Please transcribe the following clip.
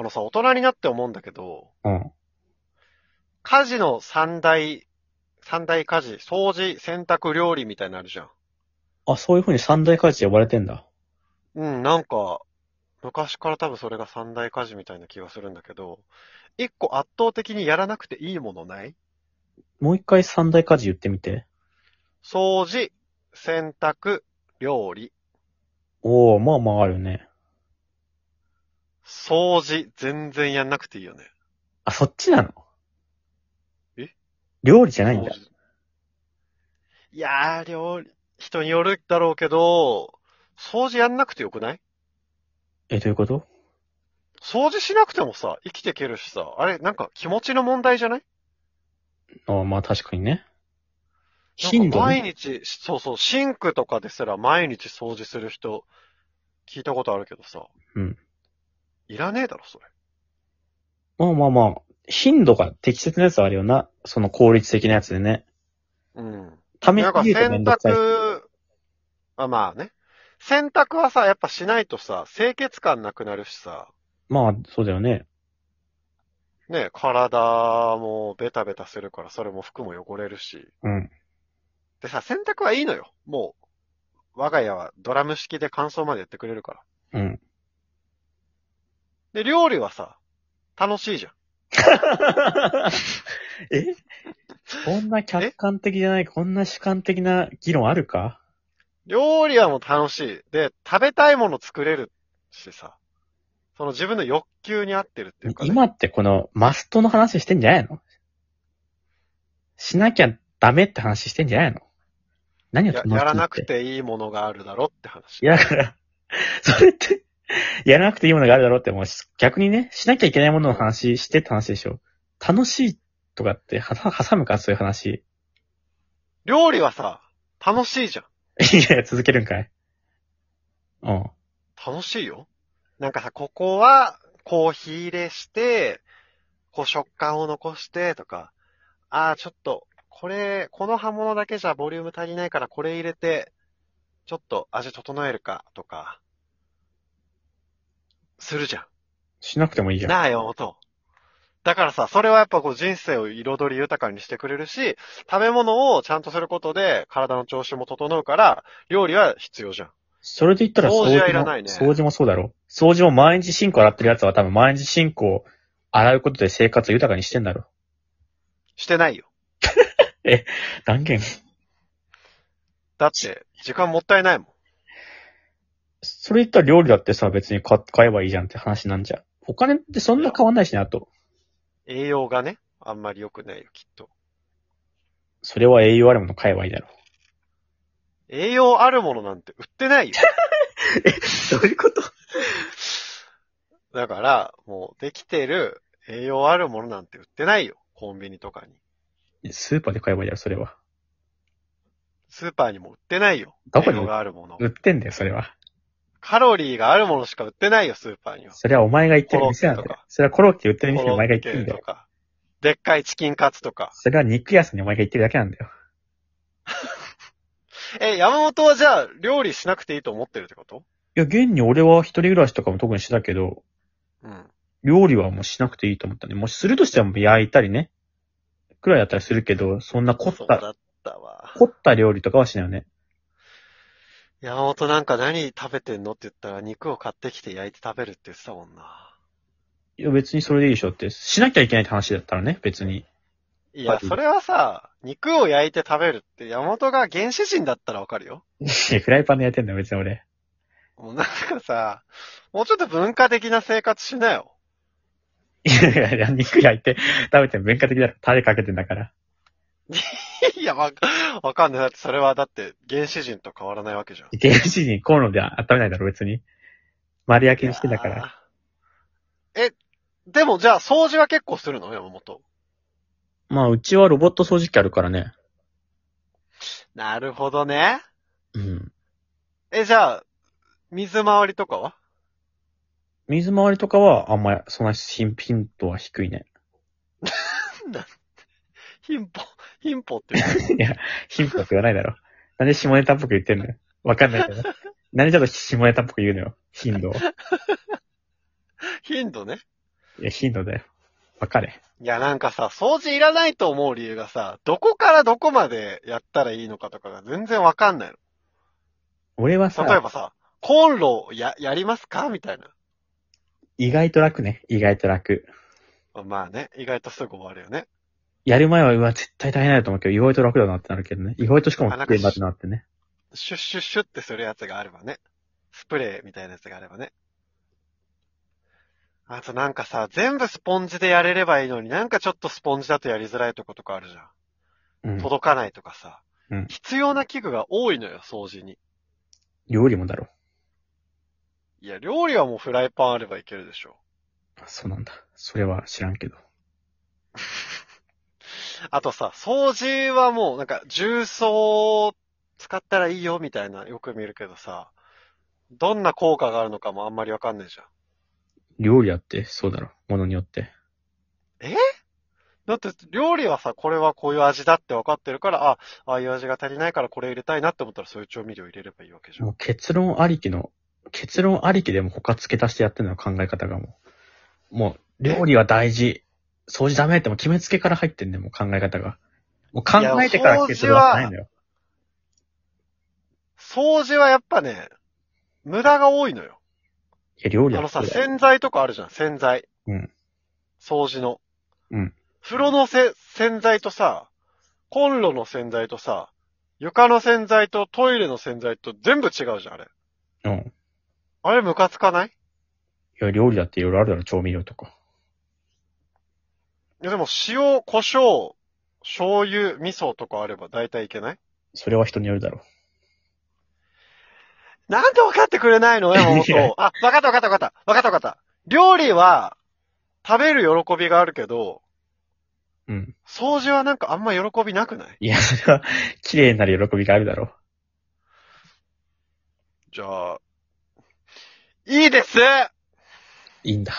あのさ、大人になって思うんだけど、うん。家事の三大、三大家事、掃除、洗濯、料理みたいなのあるじゃん。あ、そういう風に三大家事呼ばれてんだ。うん、なんか、昔から多分それが三大家事みたいな気がするんだけど、一個圧倒的にやらなくていいものない？もう一回三大家事言ってみて。掃除、洗濯、料理。おー、まあまああるね。掃除、全然やんなくていいよね。あ、そっちなの？え？料理じゃないんだ掃。除いやー、料理、人によるだろうけど、掃除やんなくてよくない？え、どういうこと？掃除しなくてもさ、生きていけるしさ、あれ、なんか気持ちの問題じゃない？あまあ確かにね。なん頻度か毎ね。日、そうそう、シンクとかですら毎日掃除する人、聞いたことあるけどさ。うん。いらねえだろ、それ。まあまあまあ、頻度が適切なやつはあるよな。その効率的なやつでね。うん。ためなんかに言うとめ洗んどくさい。濯、あ、まあね。洗濯はさ、やっぱしないとさ、清潔感なくなるしさ、まあ、そうだよね。ね、体もベタベタするから、それも服も汚れるし。うん。でさ、洗濯はいいのよ。もう、我が家はドラム式で乾燥までやってくれるから。うん。で、料理はさ、楽しいじゃん。え？こんな客観的じゃない、こんな主観的な議論あるか？料理はもう楽しい。で、食べたいもの作れるしさ。その自分の欲求に合ってるっていうか、ね。今ってこのマストの話してんじゃないの？しなきゃダメって話してんじゃないの？何をややらなく。ていいものがあるだろって話。いや、だから、それって、やらなくていいものがあるだろうって、もう逆にね、しなきゃいけないものの話してって話でしょ。楽しいとかっては挟むか？そういう話。料理はさ、楽しいじゃん。いや、続けるんかい？うん。楽しいよ。なんかさ、ここは、こう火入れして、こう食感を残してとか、ああ、ちょっと、これ、この刃物だけじゃボリューム足りないからこれ入れて、ちょっと味整えるかとか、するじゃん。しなくてもいいじゃん。なあ、山本。だからさ、それはやっぱこう人生を彩り豊かにしてくれるし、食べ物をちゃんとすることで体の調子も整うから、料理は必要じゃん。それで言ったら掃除はいもらないね掃除もそうだろ。掃除も毎日シンク洗ってるやつは多分毎日シンクを洗うことで生活を豊かにしてんだろ。してないよ。断言。だって、時間もったいないもん。それ言ったら料理だってさ、別に買買えばいいじゃんって話なんじゃん。お金ってそんな変わんないしね、あと。栄養がね、あんまり良くないよ、きっと。それは栄養あるもの買えばいいだろ。栄養あるものなんて売ってないよ。どういうこと？だから、もうできてる栄養あるものなんて売ってないよ。コンビニとかに。スーパーで買えばいいだろ、それは。スーパーにも売ってないよ。どこに栄養があるもの。売ってんだよ、それは。カロリーがあるものしか売ってないよ、スーパーには。それはお前が言ってる店なんだ。よそれはコロッケ売ってる店にお前がッ言ってるんだよ。でっかいチキンカツとか。それは肉屋さんにお前が言ってるだけなんだよ。え、山本はじゃあ、料理しなくていいと思ってるってこと？いや、現に俺は一人暮らしとかも特にしてたけど、うん。料理はもうしなくていいと思ったね。もしするとしても焼いたりね。くらいだったらするけど、そんな凝った。凝った料理とかはしないよね。山本なんか何食べてんの？って言ったら肉を買ってきて焼いて食べるって言ってたもんな。いや、別にそれでいいでしょって。しなきゃいけないって話だったらね、別に。いや、それはさ、肉を焼いて食べるって山本が原始人だったらわかるよ。フライパンでやってんだよ、別に俺。もうなんかさ、もうちょっと文化的な生活しなよ。いやいや肉焼いて食べても文化的だろ。タレかけてんだから。いや、わ、わかんない。だってそれはだって原始人と変わらないわけじゃん。原始人コンロで温めないだろ、別に。丸焼きにしてたから。え、でもじゃあ掃除は結構するの？山本。まあ、うちはロボット掃除機あるからね。なるほどね。うん。え、じゃあ、水回りとかは？水回りとかは、あんま、そんな頻頻度は低いね。貧乏、貧乏っていや、頻度って言わないだろ。なんで下ネタっぽく言ってんのよ。わかんないけど。なんでちょっと下ネタっぽく言うのよ。頻度を。頻度ね。いや、頻度だよ。わかれ。いや、なんかさ、掃除いらないと思う理由がさ、どこからどこまでやったらいいのかとかが全然わかんないの。俺はさ、例えばさ、コンロや、やりますかみたいな。意外と楽ね。意外と楽。まあね、意外とすぐ終わるよね。やる前は、うわ、絶対大変だと思うけど、意外と楽だなってなるけどね。意外としかもあなんか綺麗だってなってね。シュッシュッシュッってするやつがあればね。スプレーみたいなやつがあればね。あとなんかさ、全部スポンジでやれればいいのになんかちょっとスポンジだとやりづらいとことかあるじゃん。うん。届かないとかさ。うん必要な器具が多いのよ、掃除に。料理もだろ。いや、料理はもうフライパンあればいけるでしょ。あそうなんだ。それは知らんけど。あとさ、掃除はもうなんか重曹使ったらいいよみたいなよく見るけどさ、どんな効果があるのかもあんまりわかんないじゃん。料理だって、そうだろ。ものによって。だって料理はさ、これはこういう味だって分かってるから、あ、ああいう味が足りないからこれ入れたいなって思ったらそういう調味料入れればいいわけじゃん。もう結論ありきの、結論ありきでも他付け足してやってるの考え方がもう。もう、料理は大事。掃除ダメってもう決めつけから入ってんねもう考え方が。もう考えてから結論はないのよ。掃除はやっぱね、無駄が多いのよ。いや、料理あのさ、はそうだよ洗剤とかあるじゃん、洗剤。うん。掃除の。うん。風呂のせ洗剤とさ、コンロの洗剤とさ、床の洗剤とトイレの洗剤と全部違うじゃん、あれ。うん。いあれムカつかない？や、料理だっていろいろあるだろ、調味料とか。いやでも塩、胡椒、醤油、味噌とかあれば大体いけない？それは人によるだろなんで分かってくれないの？あ、分かった分かった分かった。分かった分かった。料理は、食べる喜びがあるけど、う。うん。掃除はなんかあんま喜びなくない？いや、それは、綺麗になる喜びがあるだろじゃあ、いいですいいんだ。